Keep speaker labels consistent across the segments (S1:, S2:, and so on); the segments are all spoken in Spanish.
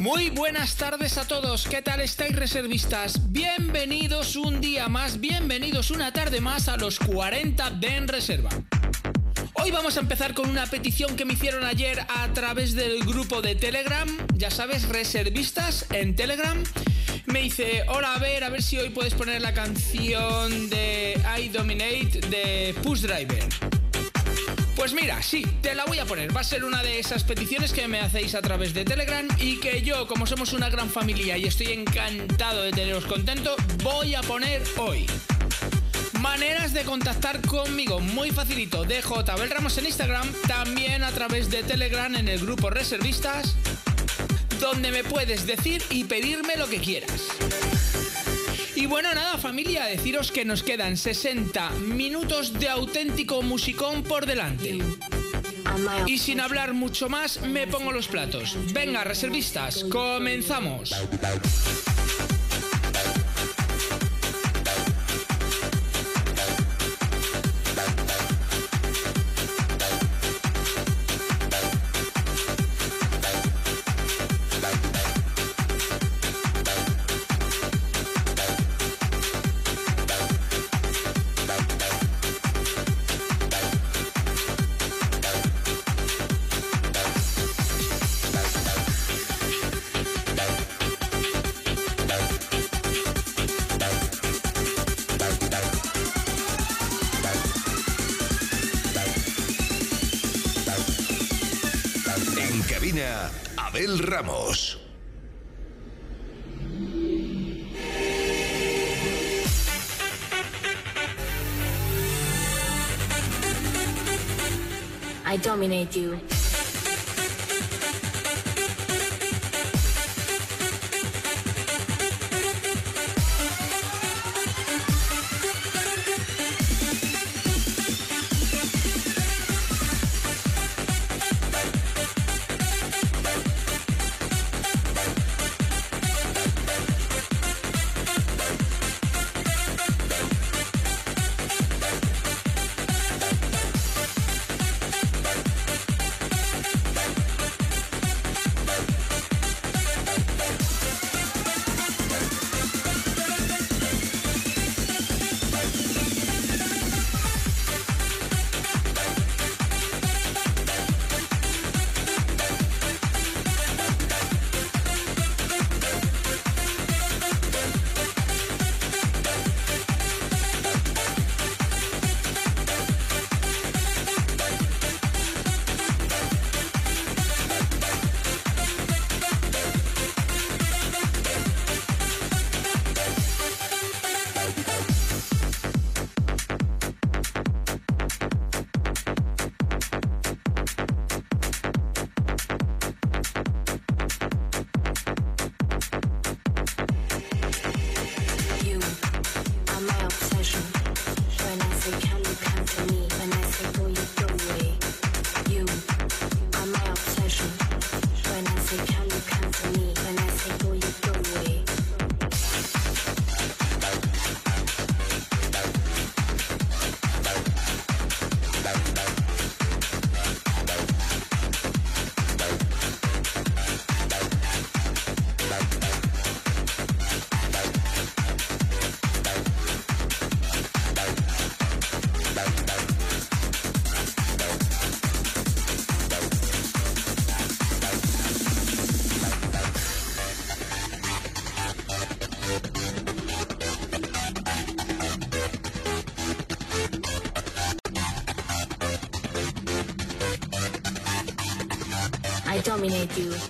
S1: Muy buenas tardes a todos, ¿qué tal estáis reservistas? Bienvenidos un día más, bienvenidos una tarde más a los 40 de En Reserva. Hoy vamos a empezar con una petición que me hicieron ayer a través del grupo de Telegram, ya sabes, reservistas en Telegram. Me dice, hola, a ver, a ver si hoy puedes poner la canción de I Dominate de Push Driver. Pues mira, sí, te la voy a poner. Va a ser una de esas peticiones que me hacéis a través de Telegram y que yo, como somos una gran familia y estoy encantado de teneros contento, voy a poner hoy. Maneras de contactar conmigo, muy facilito. DJ Abel Ramos en Instagram, también a través de Telegram en el grupo Reservistas, donde me puedes decir y pedirme lo que quieras. Y bueno, nada familia, deciros que nos quedan 60 minutos de auténtico musicón por delante. Y sin hablar mucho más, me pongo los platos. Venga, reservistas, comenzamos.
S2: dominate you.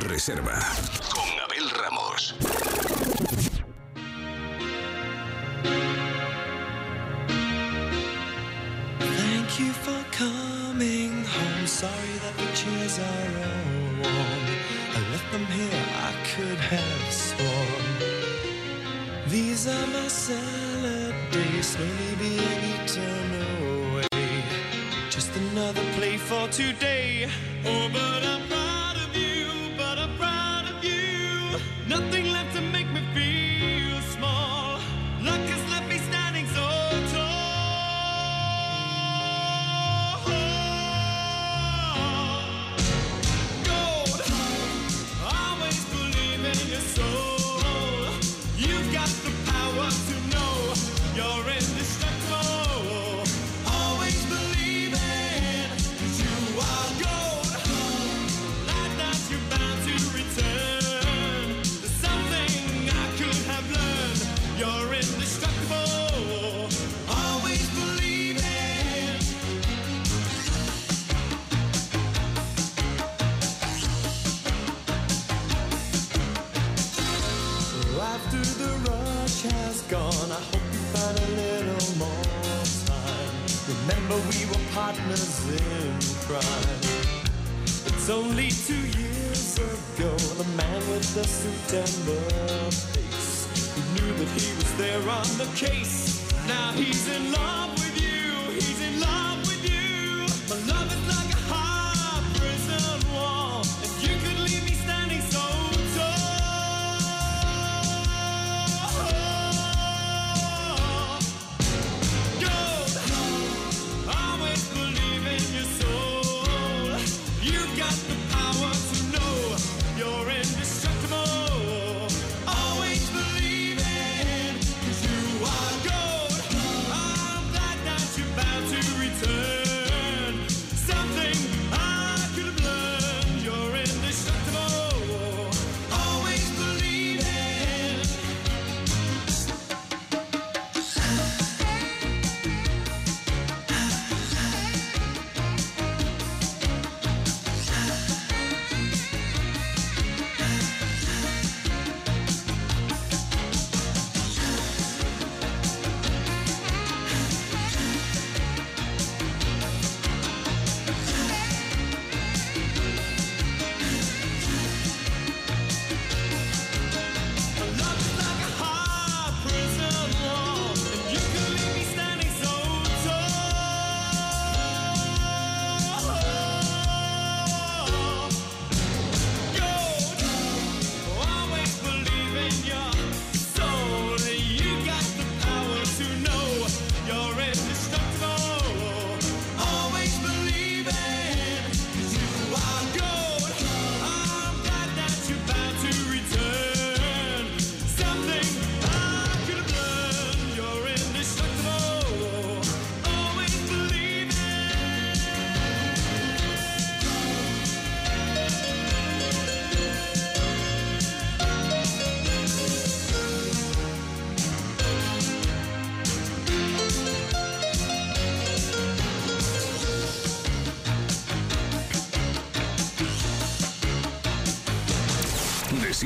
S3: Reserva. Con Abel Ramos.
S4: Thank you for coming home. Sorry that the chairs are all warm. I left them here, I could have sworn. These are my salad days, slowly being eaten away. Just another play for today. Oh, but I'm. partners in crime. It's only two years ago, the man with the suit and the face, who knew that he was there on the case. Now he's in love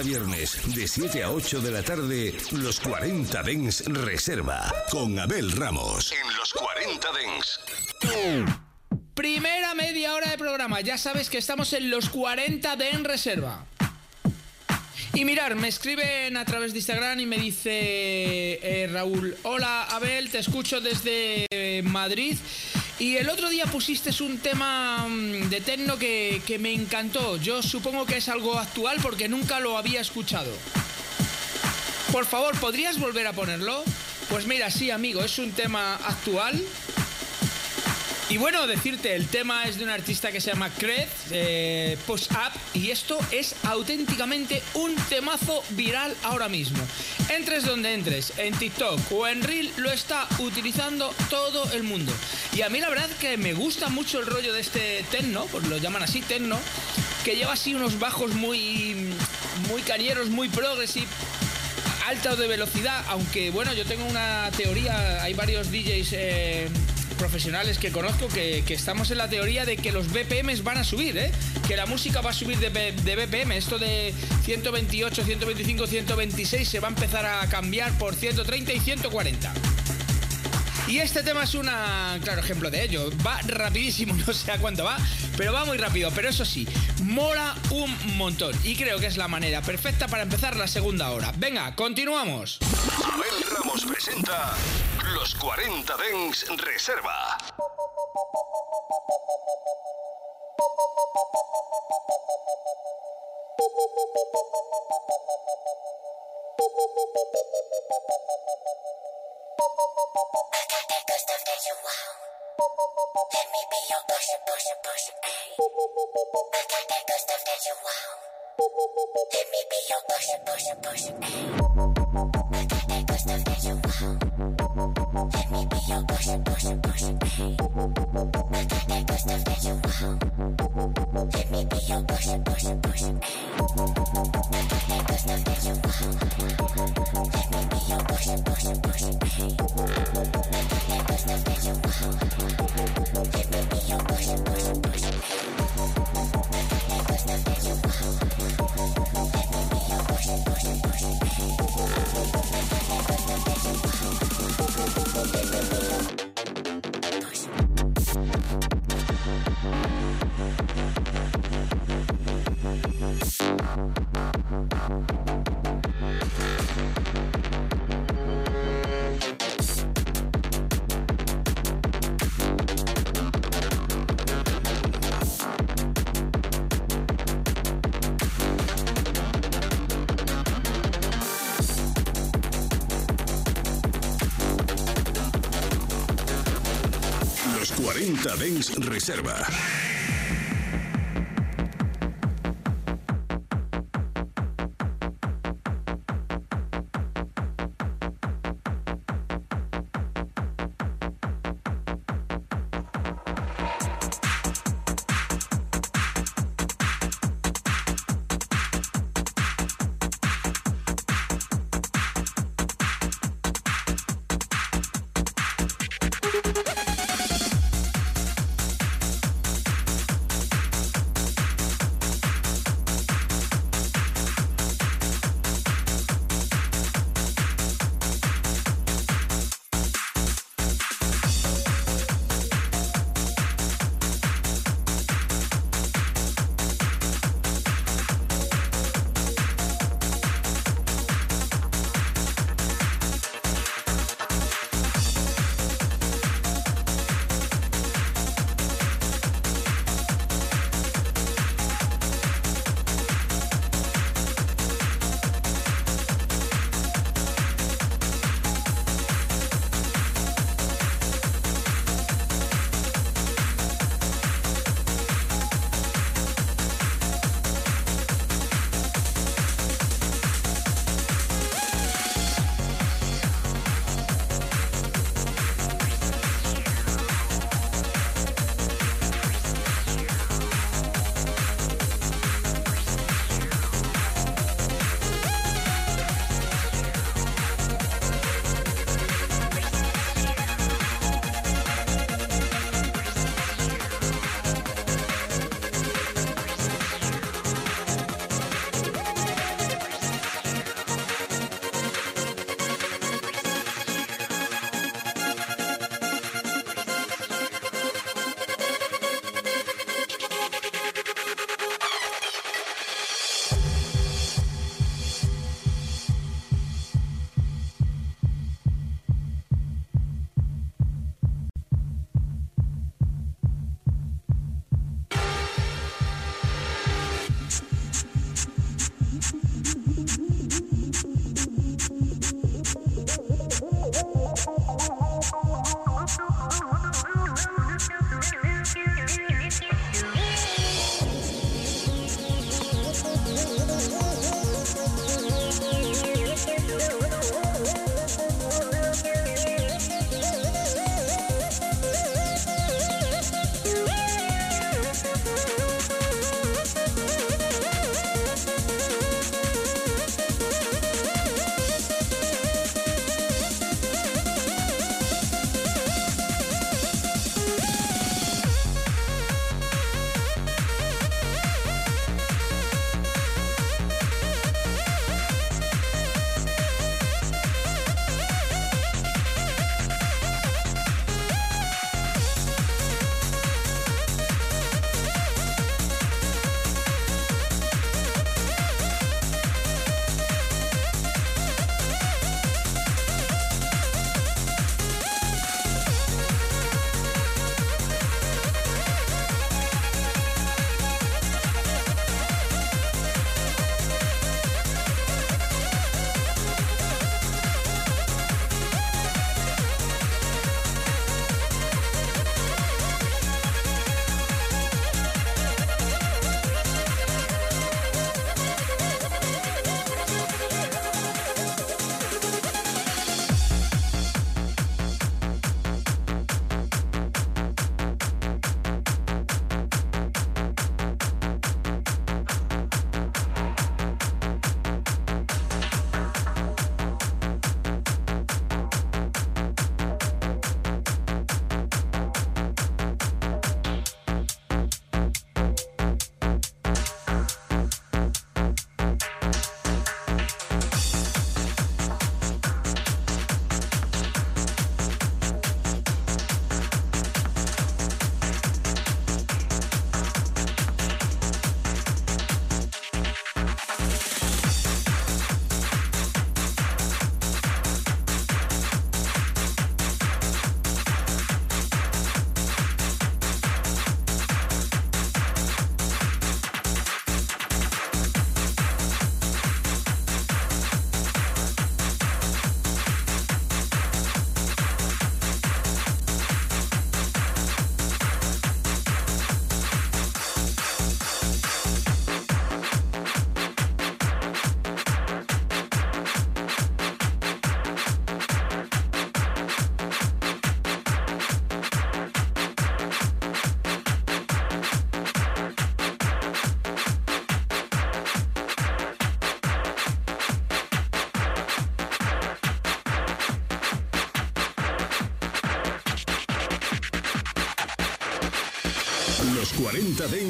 S3: A viernes, de 7 a 8 de la tarde, los 40 Dens Reserva, con Abel Ramos. En los 40 Dens.
S1: Primera media hora de programa. Ya sabes que estamos en los 40 de En Reserva. Y mirar, me escriben a través de Instagram y me dice eh, Raúl, hola Abel, te escucho desde eh, Madrid. Y el otro día pusiste un tema mm, de techno que, que me encantó. Yo supongo que es algo actual porque nunca lo había escuchado. Por favor, ¿podrías volver a ponerlo? Pues mira, sí, amigo, es un tema actual. Y bueno, decirte, el tema es de un artista que se llama Cred, eh, Post Up, y esto es auténticamente un temazo viral ahora mismo. Entres donde entres, en TikTok o en Reel, lo está utilizando todo el mundo. Y a mí la verdad que me gusta mucho el rollo de este techno, pues lo llaman así techno, que lleva así unos bajos muy, muy cañeros, muy progressive altos de velocidad, aunque bueno, yo tengo una teoría, hay varios DJs eh, profesionales que conozco que, estamos en la teoría de que los BPMs van a subir, ¿eh? que la música va a subir de BPM, esto de 128, 125, 126 se va a empezar a cambiar por 130 y 140. Y este tema es un claro ejemplo de ello. Va rapidísimo, no sé a cuánto va, pero va muy rápido. Pero eso sí, mola un montón. Y creo que es la manera perfecta para empezar la segunda hora. Venga, continuamos.
S3: Abel Ramos presenta los 40 Dens Reserva.
S2: Push it, push it, push it.
S5: push, push, push, hey. Los 40 Dens Reserva.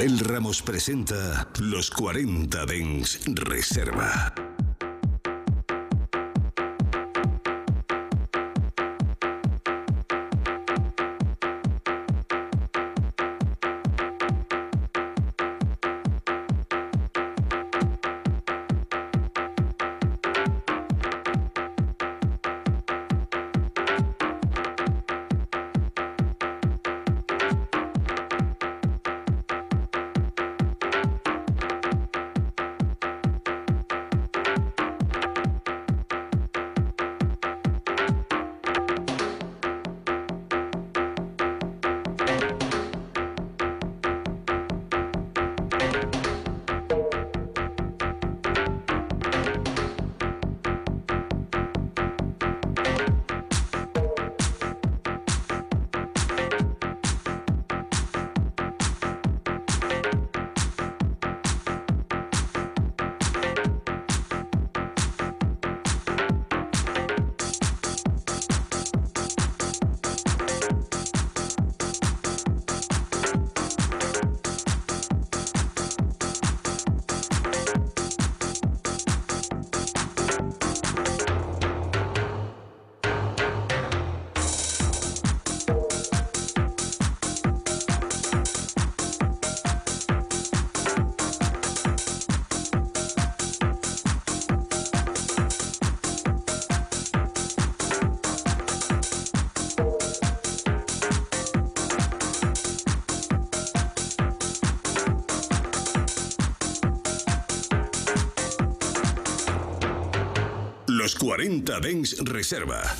S5: Abel Ramos presenta Los 40 Dens Reserva. 40 Dens Reserva.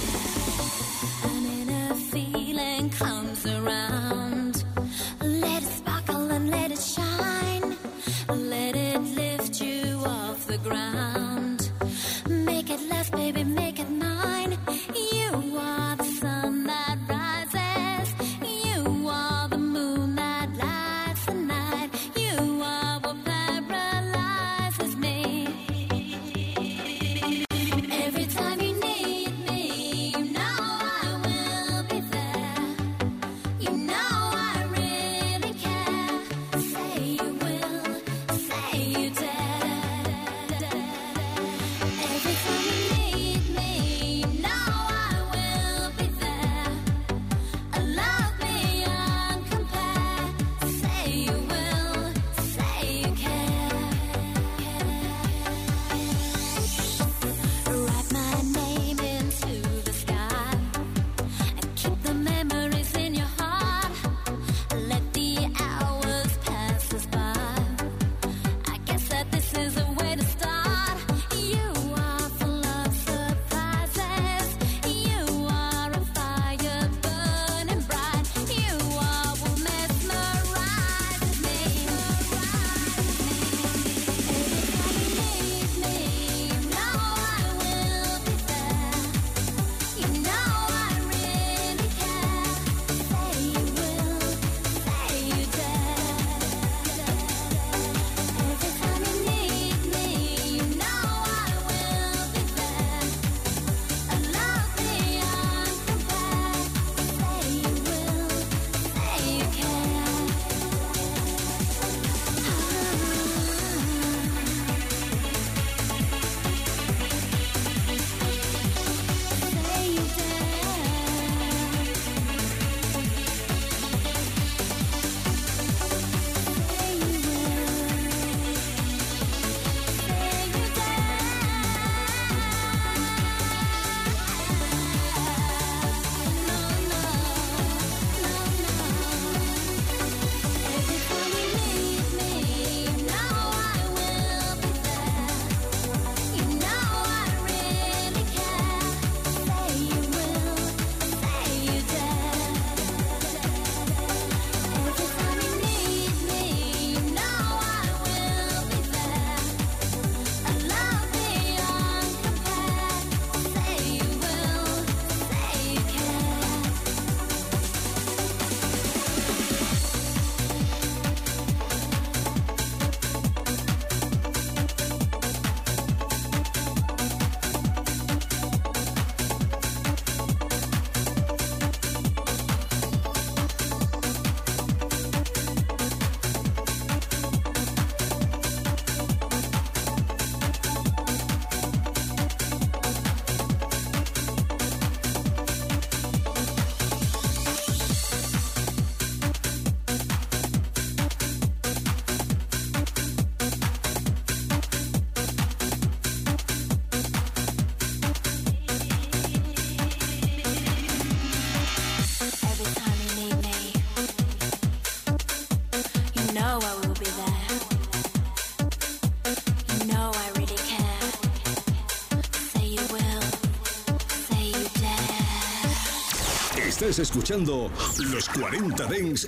S3: escuchando Los 40 Dens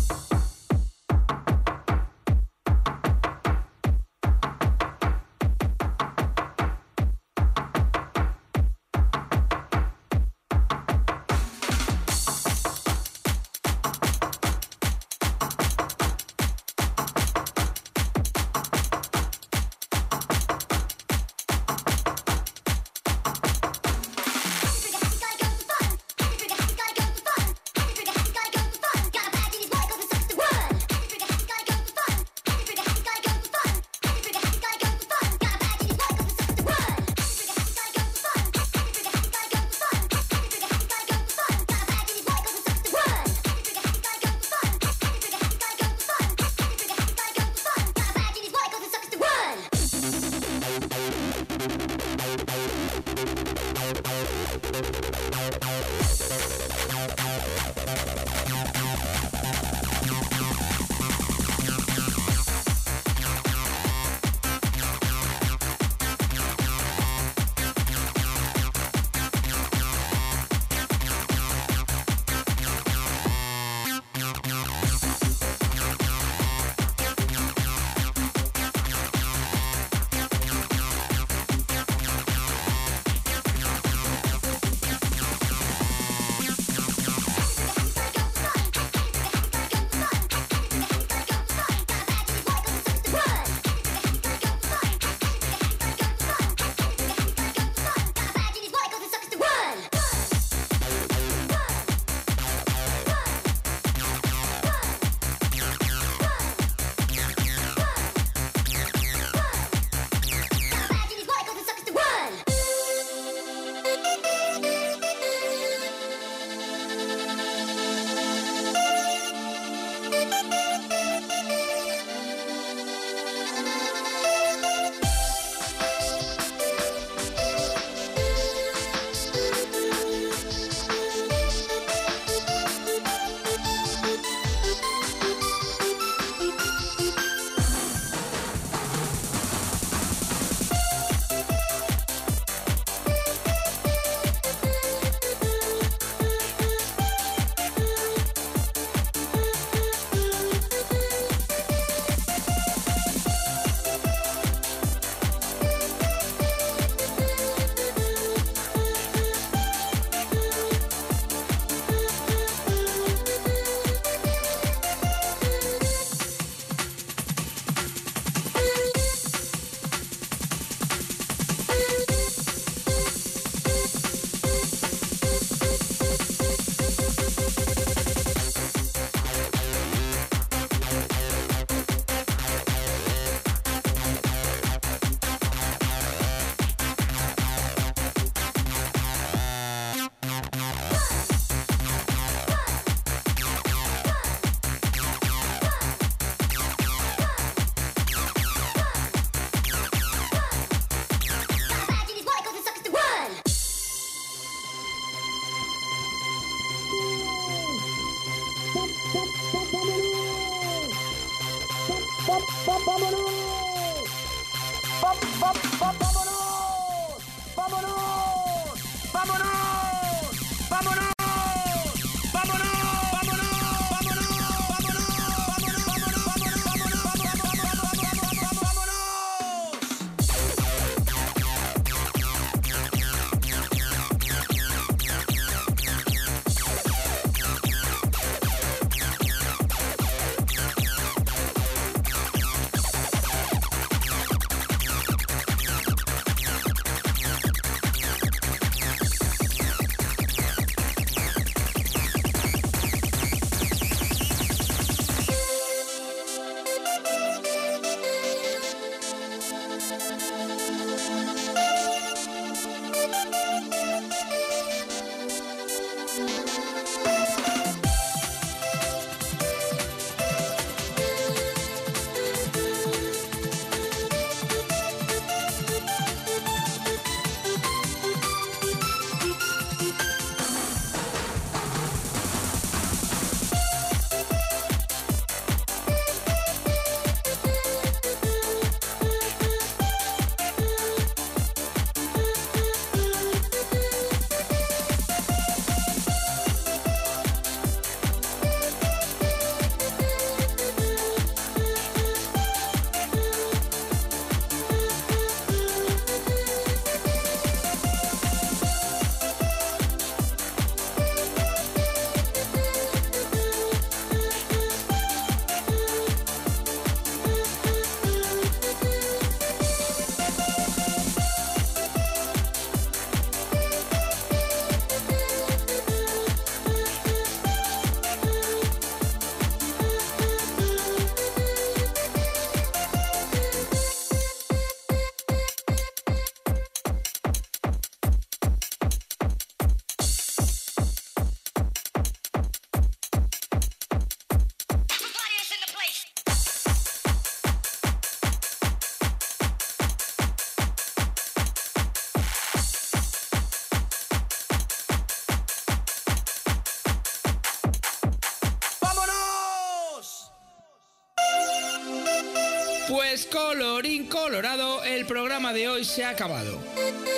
S1: Colorín colorado, el programa de hoy se ha acabado.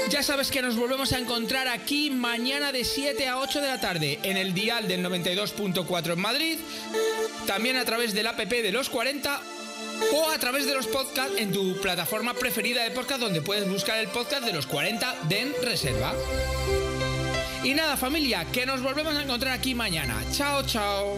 S1: Ya sabes que nos volvemos a encontrar aquí mañana de 7 a 8 de la tarde en el dial del 92.4 en Madrid, también a través del app de los 40 o a través de los podcasts en tu plataforma preferida de podcast donde puedes buscar el podcast de los 40 Den Reserva. Y nada familia, que nos volvemos a encontrar aquí mañana. Chao, chao.